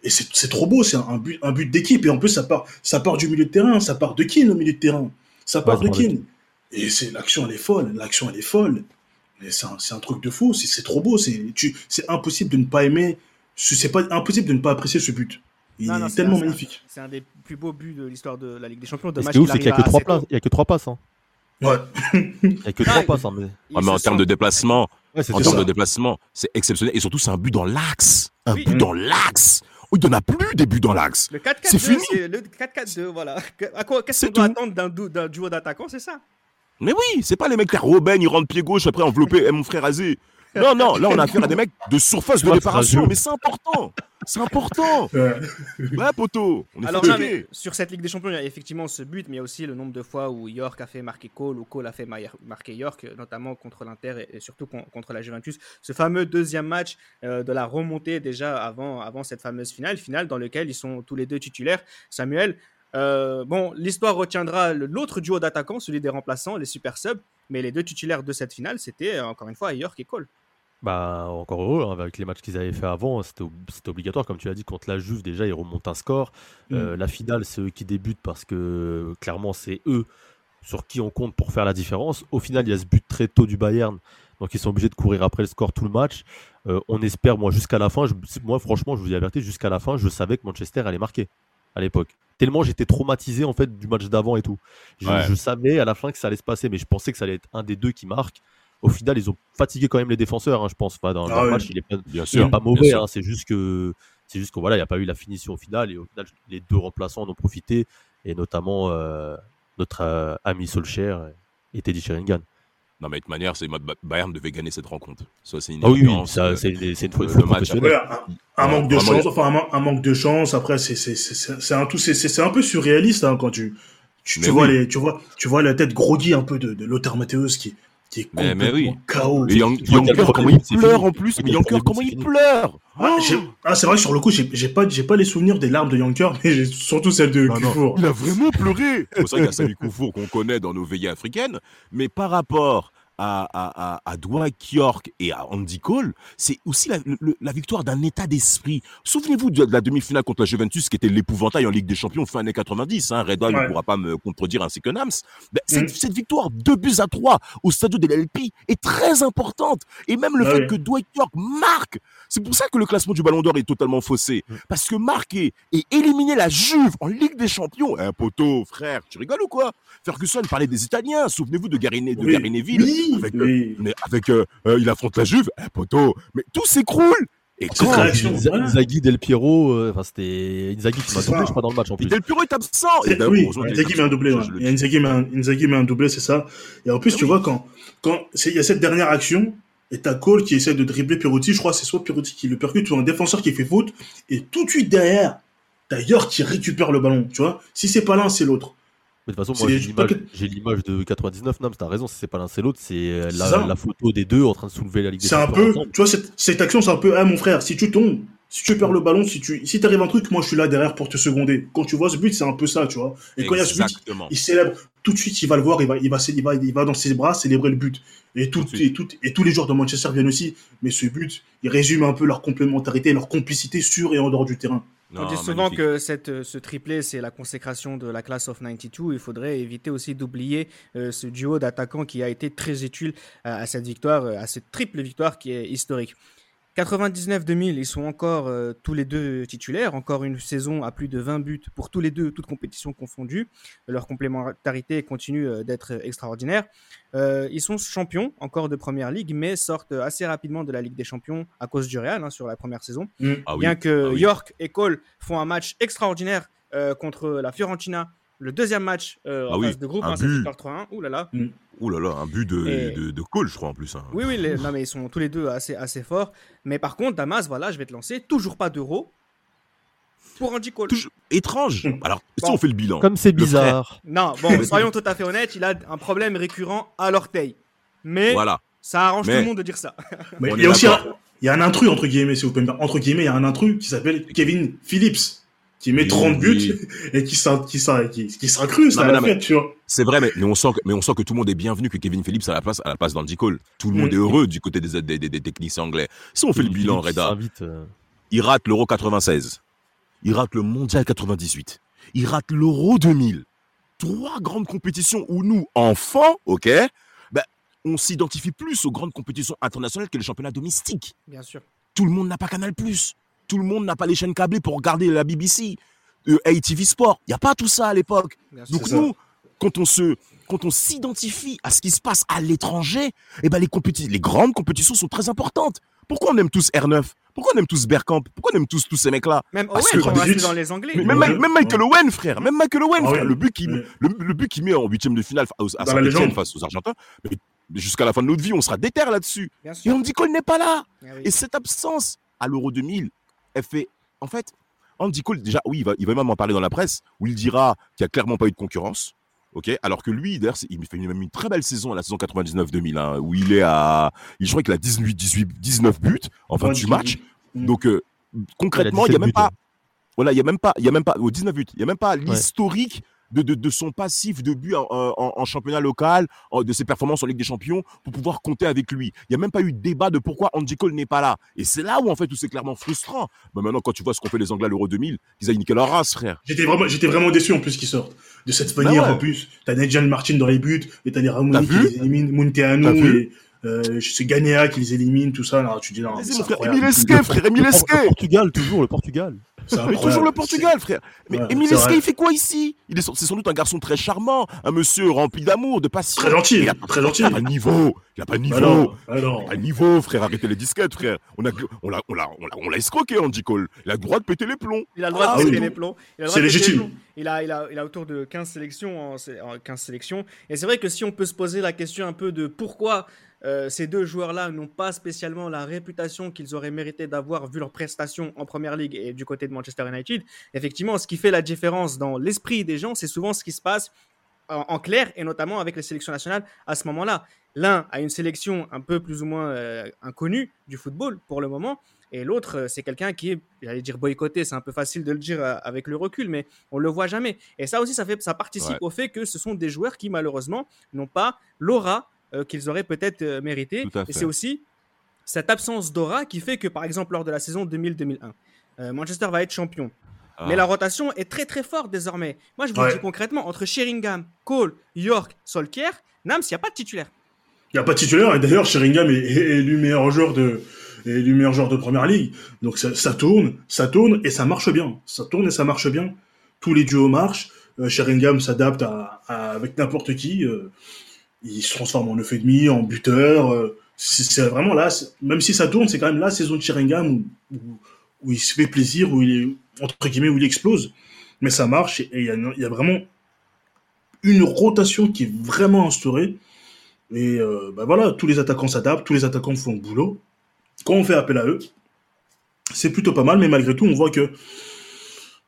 Et c'est c'est trop beau, c'est un but, un but d'équipe. Et en plus, ça part, ça part du milieu de terrain, ça part de Keane au milieu de terrain. Ça part de Keane. Et c'est l'action, elle est folle. L'action, elle est folle. Et C'est un, c'est un truc de fou. C'est c'est trop beau. C'est tu- c'est impossible de ne pas aimer. ce- C'est pas impossible de ne pas apprécier ce but. Il Non, non, est c'est tellement un- magnifique. C'est un des plus beaux buts de l'histoire de la Ligue des Champions. Ce qui est ouf, c'est qu'il n'y a que trois passes. Il y a que trois passes. hein. Ouais. Il n'y a que Ah, trois il- passes. hein, mais- mais en termes de déplacement, Ouais, en termes de déplacement, c'est exceptionnel. Et surtout, c'est un but dans l'axe. Un Oui. but dans l'axe. Il n'y en a plus des buts dans l'axe. Le 4-4-2, C'est fini. c'est le 4-4-2, voilà. Que- à quoi- Qu'est-ce qu'on doit attendre d'un duo d'attaquants, c'est ça? Mais oui, c'est pas les mecs qui Robben, ils rentrent pied gauche, après enveloppé, eh, mon frère Azé. Non, non, là on a affaire à des mecs de surface de réparation, mais c'est important. C'est important. (laughs) Ouais. Ouais, poteau. On est Alors mais sur cette Ligue des Champions, il y a effectivement ce but, mais il y a aussi le nombre de fois où York a fait marquer Cole ou Cole a fait ma- marquer York, notamment contre l'Inter et, surtout con- contre la Juventus. Ce fameux deuxième match euh, de la remontée déjà avant, avant cette fameuse finale, finale dans laquelle ils sont tous les deux titulaires. Samuel, euh, bon, l'histoire retiendra l'autre duo d'attaquants, celui des remplaçants, les super subs, mais les deux titulaires de cette finale, c'était euh, encore une fois York et Cole. Bah, encore heureux, hein, avec les matchs qu'ils avaient fait avant, c'était ob- c'était obligatoire, comme tu l'as dit, contre la Juve, déjà, ils remontent un score. Euh, La finale, c'est eux qui débutent parce que clairement, c'est eux sur qui on compte pour faire la différence. Au final, il y a ce but très tôt du Bayern, donc ils sont obligés de courir après le score tout le match. Euh, on espère, moi, jusqu'à la fin, je- moi, franchement, je vous la vérité, jusqu'à la fin, je savais que Manchester allait marquer à l'époque. Tellement j'étais traumatisé en fait du match d'avant et tout. Je, Ouais. je savais à la fin que ça allait se passer, mais je pensais que ça allait être un des deux qui marque. Au final, ils ont fatigué quand même les défenseurs, hein, je pense. Enfin, dans, Ah le match, il est pas, Bien il est sûr. pas mauvais, hein, c'est juste que c'est juste que voilà, il n'y a pas eu la finition au final et au final les deux remplaçants en ont profité et notamment euh, notre euh, ami Solskjaer et Teddy Sheringham. Non, mais de toute manière, c'est Bayern devait gagner cette rencontre. Ça, c'est une Ah oui, ça, Euh, c'est c'est une. Ouais, un, un Ouais, manque de chance, enfin un, man- un manque de chance. Après, c'est c'est c'est c'est- c'est un tout, c'est c'est c'est un peu surréaliste hein, quand tu tu, vois oui. les tu vois tu vois la tête groggy un peu de, de Lothar Matthäus qui qui est Mais- mais oui. Fini. Yanker, comment il pleure en plus. Mais. Yanker, comment il pleure Ah, j'ai- ah, c'est vrai que sur le coup, j'ai pas j'ai pas les souvenirs des larmes de Yanker, mais j'ai surtout celles de Kufour. Il a vraiment pleuré. C'est vrai qu'il y a Sami Koufour qu'on connaît dans nos veillées africaines, mais par rapport à, à, à, à Dwight York et à Andy Cole, c'est aussi la, le- la victoire d'un état d'esprit. Souvenez-vous de, de la demi-finale contre la Juventus, qui était l'épouvantail en Ligue des Champions fin années 90. Hein. Reda ne Ouais. pourra pas me contredire ainsi que Nams. Ben, cette, Mm. cette victoire, deux buts à trois au stade de l'LP, est très importante. Et même le fait que Dwight York marque, c'est pour ça que le classement du Ballon d'Or est totalement faussé. Mm. Parce que marquer et éliminer la Juve en Ligue des Champions, un poteau, frère, tu rigoles ou quoi? Ferguson parlait des Italiens, souvenez-vous de Garine, de Oui. Avec, oui. mais avec euh, euh, il affronte la Juve, un poteau, mais tout s'écroule. Et quand très réaction. Inza- voilà. Inzaghi, Del Piero, euh, enfin c'était Inzaghi qui m'a doublé, je crois, dans le match en plus. Del Piero est absent. Et C'est- d'ailleurs, oui, est Inzaghi met un doublé. ouais. Et. Inzaghi met un, Inzaghi met un doublé, c'est ça. Et en plus, Ah tu vois, quand, quand il y a cette dernière action, et t'as Cole qui essaie de dribbler Perotti, je crois que c'est soit Perotti qui le percute, soit un défenseur qui fait faute, et tout de suite derrière, t'as York qui récupère le ballon, tu vois. Si c'est pas l'un, c'est l'autre. Mais de toute façon, moi j'ai l'image- j'ai l'image de 99, non, mais t'as raison, si c'est pas l'un c'est l'autre, c'est euh, C'est la, photo des deux en train de soulever la Ligue des C'est un peu, ensemble. tu vois, cette, cette action, c'est un peu, ah mon frère, si tu tombes, si tu perds le ballon, si tu, si t'arrive un truc, moi je suis là derrière pour te seconder. Quand tu vois ce but, c'est un peu ça, tu vois. Et quand il y a ce but, il célèbre tout de suite, il va le voir, il va, il va, il va, il va dans ses bras célébrer le but. Et, tout, Tout et, tout, et tous les joueurs de Manchester viennent aussi. Mais ce but, il résume un peu leur complémentarité, leur complicité sur et en dehors du terrain. On dit souvent magnifique. que cette, euh, ce triplé, c'est la consécration de la classe of 92. Il faudrait éviter aussi d'oublier euh, ce duo d'attaquants qui a été très utile à, à cette victoire, euh, à cette triple victoire qui est historique. 99-2000, ils sont encore euh, tous les deux titulaires, encore une saison à plus de 20 buts pour tous les deux, toutes compétitions confondues. Leur complémentarité continue euh, d'être extraordinaire. Euh, ils sont champions encore de Première Ligue, mais sortent assez rapidement de la Ligue des Champions à cause du Real hein, sur la première saison. Ah oui. Bien que Ah oui. York et Cole font un match extraordinaire contre la Fiorentina, le deuxième match euh, Ah en oui, phase de groupe, un hein, but. victoire 3-1. Ouh là là. Ouh là là, un but de, Et- de, de Cole, je crois, en plus. hein. Oui, oui, les- non, mais ils sont tous les deux assez, assez forts. Mais par contre, Damas, voilà, je vais te lancer. Toujours pas d'euro pour Andy Cole. Toujours étrange. Alors, si Bon. on fait le bilan. Comme c'est bizarre. Non, bon, (laughs) soyons tout à fait honnêtes, il a un problème récurrent à l'orteil. Mais Voilà. ça arrange Mais- tout le monde de dire ça. Mais il y a aussi un, d'accord. il y a un intrus, entre guillemets, si vous pouvez me permettre. Entre guillemets, il y a un intrus qui s'appelle Kevin Phillips, qui met Oui, 30 buts (laughs) et qui s'in- qui s'in- qui- qui s'incruste à la fête, tu vois. C'est vrai, mais, mais, on sent que, mais on sent que tout le monde est bienvenu, que Kevin Phillips à la place, à la place d'Andy Cole. Tout le monde Mm. est heureux du côté des, des, des, des techniciens anglais. Si on fait le bilan, Reda, euh, il rate l'Euro 96. Il rate le Mondial 98. Il rate l'Euro 2000. Trois grandes compétitions où nous, enfants, ok, ben, on s'identifie plus aux grandes compétitions internationales que les championnats domestiques. Bien sûr. Tout le monde n'a pas Canal+. Tout le monde n'a pas les chaînes câblées pour regarder la BBC, euh, ATV Sport. Il n'y a pas tout ça à l'époque. Donc ça. nous, quand on se, quand on s'identifie à ce qui se passe à l'étranger, eh ben les grandes compétitions sont très importantes. Pourquoi on aime tous R9 Pourquoi on aime tous Bergkamp? Pourquoi on aime tous tous ces mecs-là? Même Parce Owen, que- on reste 18. dans les Anglais. Mais même, Ouais. même Michael Owen, frère, même Michael Owen, frère, ouais. le but qu'il Ouais. le, le but qu'il met en huitième de finale à, à légende. face aux Argentins, jusqu'à la fin de notre vie, on sera déter là-dessus. Et on dit qu'on n'est pas là. Ah oui. Et cette absence à l'Euro 2000, elle fait. En fait, Andy Cole, déjà, oui, il va, il va même en parler dans la presse, où il dira qu'il n'y a clairement pas eu de concurrence. ok Alors que lui, d'ailleurs, il fait même une très belle saison à la saison 99-2000, hein, où il est à. Je crois qu'il a 18, 18, 19 buts en 28 matchs. Mm. Donc, euh, concrètement, il n'y a 17 même buts, pas. hein. Voilà, il y a même pas, il y a même pas, au 19 buts, il y a même pas l'historique de, de, de son passif de but en, en- en championnat local, de ses performances en Ligue des Champions, pour pouvoir compter avec lui. Il n'y a même pas eu de débat de pourquoi Andy Cole n'est pas là. Et c'est là où, en fait, où c'est clairement frustrant. Bah, maintenant, quand tu vois ce qu'ont fait les Anglais à l'Euro 2000, ils ont niqué leur race, frère? J'étais vraiment, j'étais vraiment déçu en plus qu'ils sortent. De cette manière Bah ouais. en plus. T'as Nigel Martin dans les buts, et t'as les T'as Ramoni qui les éliminent, T'as Munteanu et euh, c'est Gagnea qui les élimine, tout ça. Là, tu dis non, c'est mon frère. Emile Esquet, frère, Emile Esquet. le Portugal, toujours le Portugal. Mais toujours le Portugal, frère. Mais Ouais, Emile Esquet, il fait quoi ici? Il est, c'est sans doute un garçon très charmant, un monsieur rempli d'amour, de passion. Très gentil, Il a, très gentil. il a pas de niveau. Il a pas de niveau. Alors, alors. Pas de niveau, frère. Arrêtez les disquettes, frère. On a, on l'a, on l'a, on l'a, on l'a escroqué, Andy Cole. Il a le droit de péter les plombs. Il a le droit Ah de oui. péter les plombs. Il a C'est légitime. plombs. Il a, il, a, il a autour de 15 sélections. En, sé- en 15 sélections. Et c'est vrai que si on peut se poser la question un peu de pourquoi euh, ces deux joueurs-là n'ont pas spécialement la réputation qu'ils auraient mérité d'avoir vu leurs prestations en Première Ligue et du côté de Manchester United, effectivement, ce qui fait la différence dans l'esprit des gens, c'est souvent ce qui se passe en, en clair et notamment avec les sélections nationales à ce moment-là. L'un a une sélection un peu plus ou moins euh, inconnue du football pour le moment, et l'autre, euh, c'est quelqu'un qui est, j'allais dire boycotté, c'est un peu facile de le dire avec le recul, mais on le voit jamais. Et ça aussi, ça, fait, ça participe Ouais. au fait que ce sont des joueurs qui, malheureusement, n'ont pas l'aura euh, qu'ils auraient peut-être euh, mérité. Et c'est aussi cette absence d'aura qui fait que, par exemple, lors de la saison 2000-2001, euh, Manchester va être champion. Ah. Mais la rotation est très très forte désormais. Moi, je vous Ouais. le dis concrètement, entre Sheringham, Cole, York, Solskjaer, Nams, il n'y a pas de titulaire. Il n'y a pas de titulaire, et d'ailleurs, Sheringham est, est élu meilleur joueur de, est élu meilleur joueur de première ligue. Donc ça, ça tourne, ça tourne, et ça marche bien. Ça tourne et ça marche bien. Tous les duos marchent. Euh, Sheringham s'adapte à, à- avec n'importe qui. euh, il se transforme en 9,5, en buteur. euh, c'est vraiment là, même si ça tourne, c'est quand même la saison de Sheringham où, il se fait plaisir, où il est, entre guillemets, où il explose. Mais ça marche, et il y a, il y a vraiment une rotation qui est vraiment instaurée. Et euh, bah voilà, tous les attaquants s'adaptent, tous les attaquants font le boulot. Quand on fait appel à eux, c'est plutôt pas mal, mais malgré tout, on voit que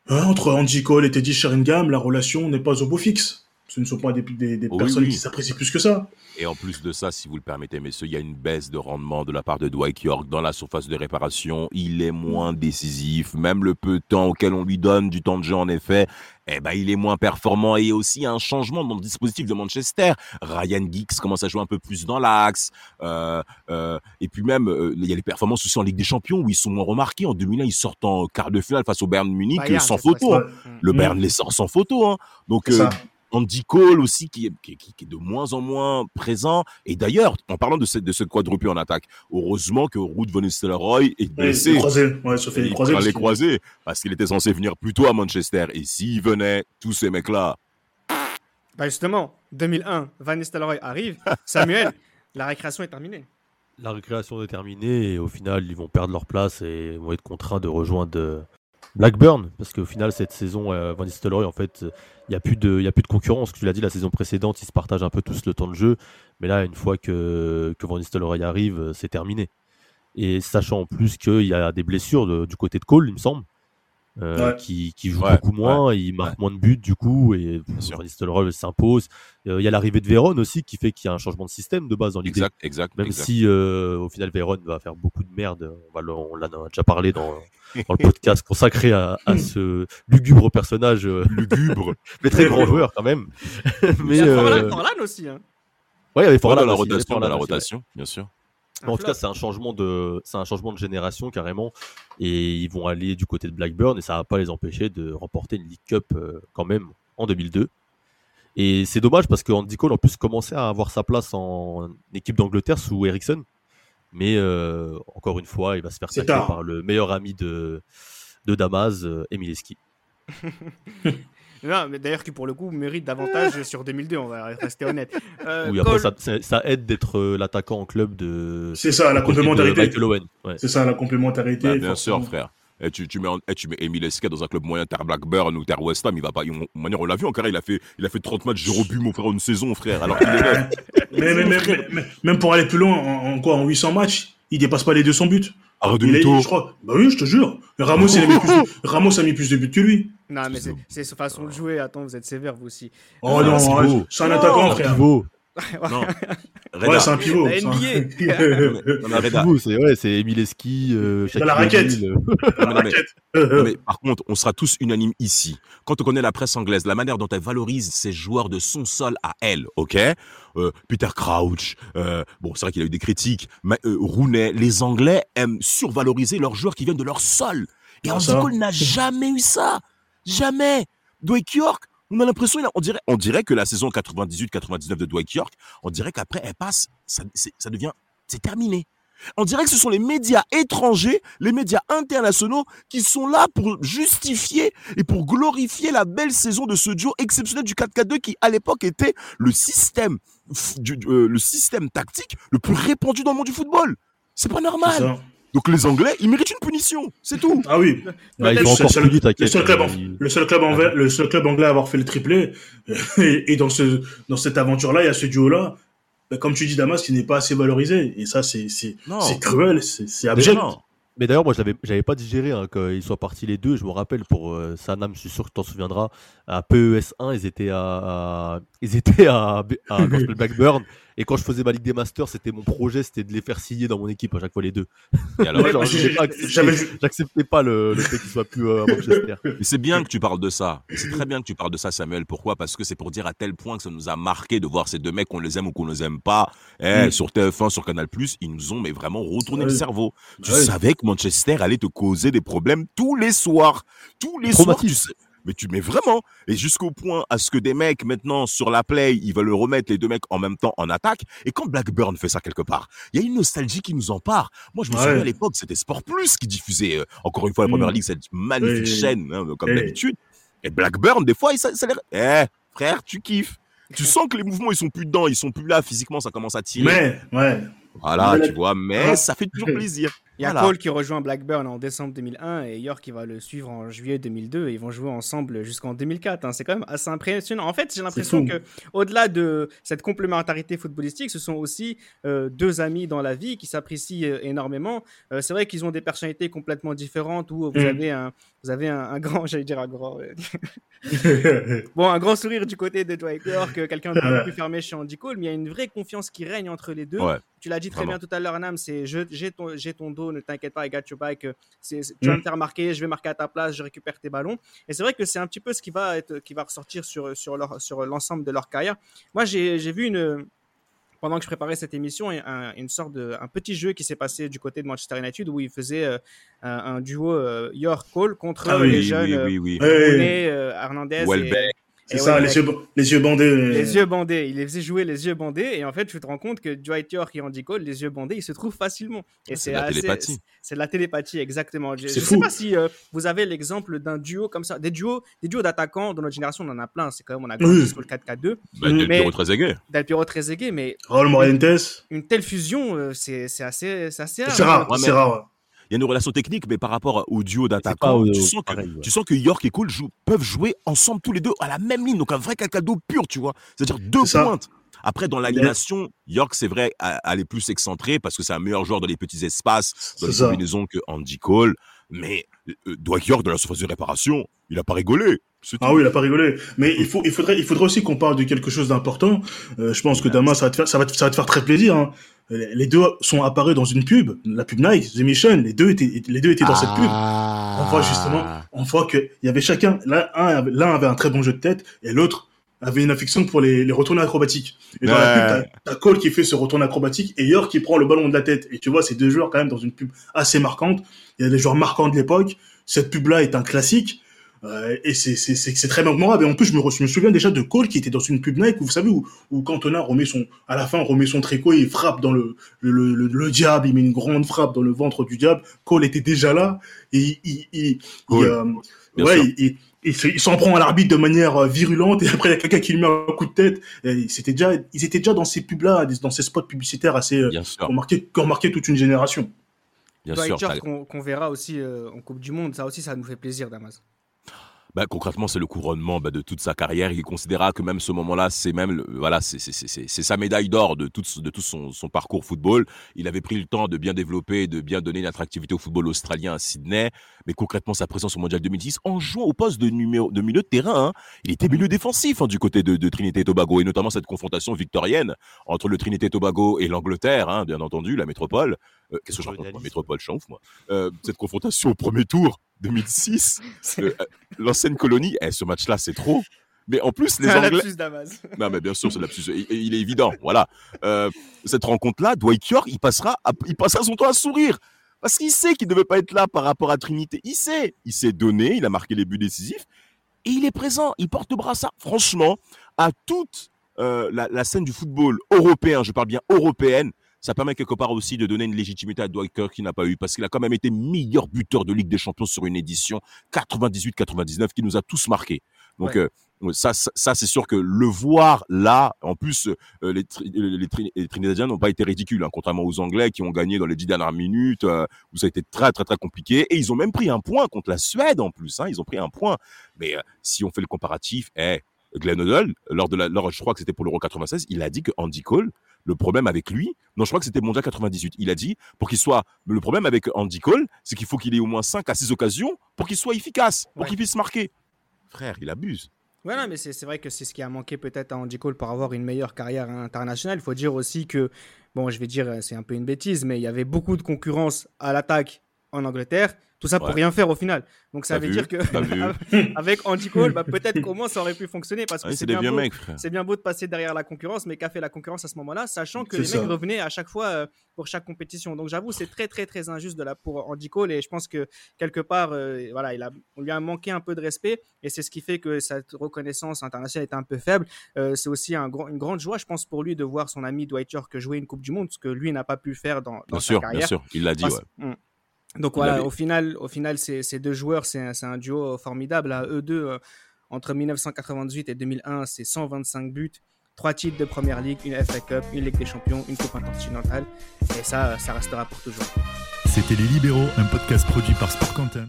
hein, entre Andy Cole et Teddy Sheringham, la relation n'est pas au beau fixe. Ce ne sont pas des, des, des Oui, personnes oui. qui s'apprécient plus que ça. Et en plus de ça, si vous le permettez, messieurs, il y a une baisse de rendement de la part de Dwight York dans la surface de réparation. Il est moins décisif. Même le peu de temps auquel on lui donne du temps de jeu, en effet, eh ben, il est moins performant. Et il y a aussi un changement dans le dispositif de Manchester. Ryan Giggs commence à jouer un peu plus dans l'axe. Euh, euh, et puis même, euh, il y a les performances aussi en Ligue des Champions où ils sont moins remarqués. En 2001, ils sortent en quart de finale face au Bayern Munich Bayern, sans photo. hein. Le Mm. Bayern les sort sans photo. Hein. Donc, C'est euh, ça. Andy Cole aussi qui est, qui, est- qui est de moins en moins présent. Et d'ailleurs, en parlant de cette, de cette quadrupée en attaque, heureusement que Ruud van Nistelrooy est Ouais, blessé. les croisés, ouais, ça fait Il les croisés. parce les que- croisés parce qu'il était censé venir plus tôt à Manchester. Et s'il venait, tous ces mecs-là, Bah justement, 2001, Van Nistelrooy arrive. (laughs) Samuel, la récréation est terminée. La récréation est terminée et au final, ils vont perdre leur place et vont être contraints de rejoindre euh, Blackburn. Parce qu'au final, cette saison, euh, Van Nistelrooy, en fait, euh, il n'y a, plus de- y a plus de concurrence. Tu l'as dit, la saison précédente, ils se partagent un peu tous le temps de jeu. Mais là, une fois que, que Van Nistelrooy arrive, euh, c'est terminé. Et sachant en plus qu'il y a des blessures de- du côté de Cole, il me semble. Euh, Ouais. qui, qui joue Ouais, beaucoup moins, il marque moins de buts du coup, et Nistelrooy s'impose. Euh, Il y a l'arrivée de Véron aussi qui fait qu'il y a un changement de système de base dans l'idée. exact, exact, Même exact. si euh, au final Véron va faire beaucoup de merde, on, va on l'a (laughs) déjà parlé dans, dans le podcast consacré à, à ce lugubre personnage, lugubre. (laughs) mais très grand joueur quand même. (laughs) mais Il y a euh, Forlan, aussi. Hein. ouais, il y avait Forlan dans la rotation, la aussi, ouais. rotation, bien sûr. Mais en tout cas, c'est un changement de, c'est un changement de génération carrément, et ils vont aller du côté de Blackburn et ça va pas les empêcher de remporter une League Cup euh, quand même en 2002. Et c'est dommage parce que Andy Cole en plus commençait à avoir sa place en équipe d'Angleterre sous Ericsson. Mais euh, encore une fois, il va se faire tard. par le meilleur ami de, de Damas, euh, Emileski. (laughs) Non, mais d'ailleurs, qui pour le coup mérite davantage sur 2002, on va rester honnête. Euh, Oui, après, Cole- ça, aide d'être euh, l'attaquant en club de. C'est ça, la complémentarité. Ouais. C'est ça, la complémentarité. Bah, bien sûr, frère. Et tu, tu mets, en- et tu mets Emile Esquet dans un club moyen, terre Blackburn ou terre West Ham, il va pas. de manière, on l'a vu en carrière, il a fait, il a fait 30 matchs, zéro but, mon frère, une saison, frère. Alors qu'il est là. (laughs) Mais, mais- mais- mais- mais- même pour aller plus loin, en, en quoi, en 800 matchs, il dépasse pas les 200 buts. Arrête de je crois. Bah oui, je te jure. Ramos, il a mis plus de, Ramos a mis plus de buts que lui. Non, mais c'est sa façon de jouer. Attends, vous êtes sévère, vous aussi. Oh Ah, non, c'est un attaquant, frère. pivot. Non. Ouais, c'est un pivot. La c'est un- (laughs) c'est ouais, c'est Emileski, euh, la Shaquille raquette. Euh. (laughs) Non, mais- non, mais- Euh, Non, mais par contre, on sera tous unanimes ici. Quand on connaît la presse anglaise, la manière dont elle valorise ses joueurs de son sol à elle, ok? Euh, Peter Crouch, euh, bon, c'est vrai qu'il a eu des critiques, mais euh, Rooney, les Anglais aiment survaloriser leurs joueurs qui viennent de leur sol. Et Ah. Cole n'a jamais eu ça. Jamais. Dwight York, on a l'impression, on dirait, on dirait que la saison 98-99 de Dwight York, on dirait qu'après, elle passe, ça, ça devient, c'est terminé. On dirait que ce sont les médias étrangers, les médias internationaux qui sont là pour justifier et pour glorifier la belle saison de ce duo exceptionnel du 4-4-2 qui, à l'époque, était le système, euh, le système tactique le plus répandu dans le monde du football. C'est pas normal. Donc les Anglais, ils méritent une punition. C'est tout. Ah oui. Bah, il Peut-être- faut C'est- encore plus le- vite, Le seul club, en- Il- le seul club anglais, le seul club anglais à avoir fait le triplé. Et, et dans ce, dans cette aventure-là, il y a ce duo-là. bah, comme tu dis, Damas, qui n'est pas assez valorisé. Et ça, c'est, c'est, Non. c'est cruel, c'est, abject. Mais d'ailleurs, moi, je j'avais pas digéré hein, qu'ils soient partis les deux. Je me rappelle pour euh, Sanam, je suis sûr que tu t'en souviendras. À PES1, ils étaient à, à- ils étaient à, (laughs) Blackburn. Et quand je faisais ma Ligue des Masters, c'était mon projet, c'était de les faire signer dans mon équipe à chaque fois les deux. Et alors, pas J'acceptais pas le, le fait qu'ils soient plus euh, à Manchester. Mais c'est bien que tu parles de ça. C'est très bien que tu parles de ça, Samuel. Pourquoi? Parce que c'est pour dire à tel point que ça nous a marqué de voir ces deux mecs, qu'on les aime ou qu'on les aime pas, eh, Mm. sur TF1, sur Canal+, ils nous ont mais vraiment retourné Ouais. le cerveau. Tu Ouais. savais que Manchester allait te causer des problèmes tous les soirs. Tous les soirs, tu sais. Mais tu mets vraiment. Et jusqu'au point à ce que des mecs, maintenant, sur la play, ils veulent remettre les deux mecs en même temps en attaque. Et quand Blackburn fait ça quelque part, il y a une nostalgie qui nous empare. Moi, je me Ouais. souviens à l'époque, c'était Sport Plus qui diffusait, euh, encore une fois, la première ligue, cette magnifique Oui. chaîne, hein, comme d'habitude. Et Blackburn, des fois, il- ça, ça. Eh, frère, tu kiffes. Tu sens que les mouvements, ils sont plus dedans, ils sont plus là, physiquement, ça commence à tirer. Mais, ouais. Voilà, Mais- tu vois, mais Ah. ça fait toujours plaisir. Il y a Voilà. Cole qui rejoint Blackburn en décembre 2001 et York qui va le suivre en juillet 2002 et ils vont jouer ensemble jusqu'en 2004. hein. C'est quand même assez impressionnant. En fait, j'ai l'impression que au-delà de cette complémentarité footballistique, ce sont aussi euh, deux amis dans la vie qui s'apprécient euh, énormément. Euh, c'est vrai qu'ils ont des personnalités complètement différentes où vous Mm. avez un vous avez un, un grand, (laughs) j'allais dire un grand, (laughs) bon, un grand sourire du côté de Dwight York, (laughs) quelqu'un de plus fermé chez Andy Cole, mais il y a une vraie confiance qui règne entre les deux. Ouais. Tu l'as dit très Vraiment. bien tout à l'heure, Nam, c'est j'ai ton, dos, ne t'inquiète pas, I got your back. c'est- tu vas Mm. me faire marquer, je vais marquer à ta place, je récupère tes ballons. Et c'est vrai que c'est un petit peu ce qui va, être, qui va ressortir sur, sur, leur, sur l'ensemble de leur carrière. Moi, j'ai vu une. Pendant que je préparais cette émission, un, une sorte de un petit jeu qui s'est passé du côté de Manchester United où il faisait euh, un, un duo euh, York Cole contre Ah oui, les jeunes oui, euh, oui, oui. Rooney, euh, Hernandez Welbeck. C'est et ça, les yeux, les yeux bandés. Les yeux bandés, il les faisait jouer les yeux bandés et en fait tu te rends compte que Dwight York et Andy Cole, les yeux bandés, ils se trouvent facilement. Et c'est de la assez- télépathie. C'est de la télépathie exactement. Je, je C'est sais pas si euh, vous avez l'exemple d'un duo comme ça, des duos, des duos d'attaquants dans notre génération, on en a plein. C'est quand même on a grandi sur le 4-4-2, Bah, Del Mais- Piero Trezeguet. Del Piero Trezeguet, mais Raúl Morientes. une telle fusion, euh, c'est c'est assez, c'est assez C'est rare, Ouais, c'est rare. Il y a une relation technique, mais par rapport au duo d'attaquants, tu, sens que- pareil, ouais. tu sens que York et Cole peuvent jouer ensemble tous les deux à la même ligne, donc un vrai calcado pur, tu vois. C'est-à-dire deux ça. pointes. Après, dans l'animation, York, c'est vrai, elle est plus excentrée parce que c'est un meilleur joueur dans les petits espaces, dans les ça. combinaisons que Andy Cole. Mais euh, Dwight York, dans la surface de réparation, il a pas rigolé. Ah oui, il a pas rigolé. Mais il, faut, il, faudrait, il faudrait aussi qu'on parle de quelque chose d'important. Euh, je pense que Damas, ça va te faire, ça va te, ça va te faire très plaisir. hein. Les les deux sont apparus dans une pub, la pub Nike, The Mission. Les deux étaient, les deux étaient dans cette pub. On voit justement, on voit que il y avait chacun, l'un un avait- l'un avait un très bon jeu de tête et l'autre avait une affection pour les, les acrobatiques. Et dans la pub, t'as- Cole qui fait ce retour acrobatique et York qui prend le ballon de la tête. Et tu vois ces deux joueurs quand même dans une pub assez marquante. Il y a des joueurs marquants de l'époque. Cette pub-là est un classique. Euh, et c'est c'est c'est c'est très mémorable. Et en plus, je me, je me souviens déjà de Cole qui était dans une pub Nike, où, vous savez, où, où Cantona remet son, à la fin, remet son tricot et il frappe dans le, le, le, le, le diable, il met une grande frappe dans le ventre du diable. Cole était déjà là et il, euh, ouais, il, il, il se- il s'en prend à l'arbitre de manière euh, virulente et après il y a quelqu'un qui lui met un coup de tête. Et C'était déjà, ils étaient déjà dans ces pubs-là, dans ces spots publicitaires assez, euh, Bien qui ont marqué, toute une génération. bien Dwight sûr. Qu'on qu'on verra aussi euh, en Coupe du Monde, ça aussi, ça nous fait plaisir, Damas. Bah, concrètement, c'est le couronnement bah, de toute sa carrière. Il considéra que même ce moment-là, c'est même le- voilà, c'est c'est- c'est- c'est- c'est sa médaille d'or de tout, de tout son, son parcours football. Il avait pris le temps de bien développer, de bien donner une attractivité au football australien à Sydney. Mais concrètement, sa présence au Mondial 2006, en jouant au poste de, numéro, de milieu de terrain, hein, il était milieu défensif hein, du côté de, de Trinité et Tobago, et notamment cette confrontation victorienne entre le Trinité et Tobago et l'Angleterre, hein, bien entendu, la métropole. Euh, Qu'est-ce que je raconte. Métropole, moi. Euh, cette confrontation au premier tour 2006, euh, l'ancienne colonie, eh, ce match-là, c'est trop. Mais en plus, les Anglais. lapsus. Non, mais bien sûr, c'est l'absus. Il, il est évident. Voilà. Euh, cette rencontre-là, Dwight York, il passera, à- il passera son temps à sourire. Parce qu'il sait qu'il ne devait pas être là par rapport à Trinité. Il sait. Il s'est donné, il a marqué les buts décisifs. Et il est présent. Il porte le brassard. Franchement, à toute euh, la, la scène du football européen, je parle bien européenne, ça permet quelque part aussi de donner une légitimité à York qu'il n'a pas eu. Parce qu'il a quand même été meilleur buteur de Ligue des Champions sur une édition 98-99 qui nous a tous marqués. Donc, Ouais. euh, ça, ça, ça, c'est sûr que le voir là, en plus, euh, les, tri- les, tri- les Trinidadiens n'ont pas été ridicules, hein, contrairement aux Anglais qui ont gagné dans les dix dernières minutes, euh, où ça a été très, très, très compliqué. Et ils ont même pris un point contre la Suède en plus. Hein, ils ont pris un point. Mais euh, si on fait le comparatif, eh, Glenn Hoddle, lors de la, lors, je crois que c'était pour l'Euro 96, il a dit que Andy Cole, le problème avec lui, non, je crois que c'était Mondial 98. Il a dit, pour qu'il soit, le problème avec Andy Cole, c'est qu'il faut qu'il ait au moins 5 à 6 occasions pour qu'il soit efficace, pour Ouais. qu'il puisse marquer. Frère, il abuse. Ouais, non, mais c'est vrai que c'est ce qui a manqué peut-être à Andy Cole pour avoir une meilleure carrière internationale. Il faut dire aussi que, bon, je vais dire, c'est un peu une bêtise, mais il y avait beaucoup de concurrence à l'attaque en Angleterre. Tout ça pour Ouais. rien faire au final. Donc ça veut vu dire que (laughs) avec (laughs) Andy Cole, bah, peut-être comment ça aurait pu fonctionner parce que Ouais, c'est bien vieux beau. mecs, bien beau de passer derrière la concurrence, mais qu'a fait la concurrence à ce moment-là, sachant que C'est les ça. mecs revenaient à chaque fois euh, pour chaque compétition. Donc j'avoue, c'est très très très injuste de la pour Andy Cole et je pense que quelque part, euh, voilà, il a, on lui a manqué un peu de respect et c'est ce qui fait que cette reconnaissance internationale est un peu faible. Euh, c'est aussi un grand, une grande joie, je pense, pour lui de voir son ami Dwight York jouer une Coupe du Monde, ce que lui n'a pas pu faire dans, dans Bien sa sûr, carrière. bien sûr. Il l'a dit, Parce- ouais. Donc Il voilà, avait- au final, au final ces, ces deux joueurs, c'est un, duo formidable. À eux deux, euh, entre 1998 et 2001, c'est 125 buts, trois titres de Première Ligue, une FA Cup, une Ligue des Champions, une Coupe intercontinentale. Et ça, ça restera pour toujours. C'était Les Libéraux, un podcast produit par Sport Content.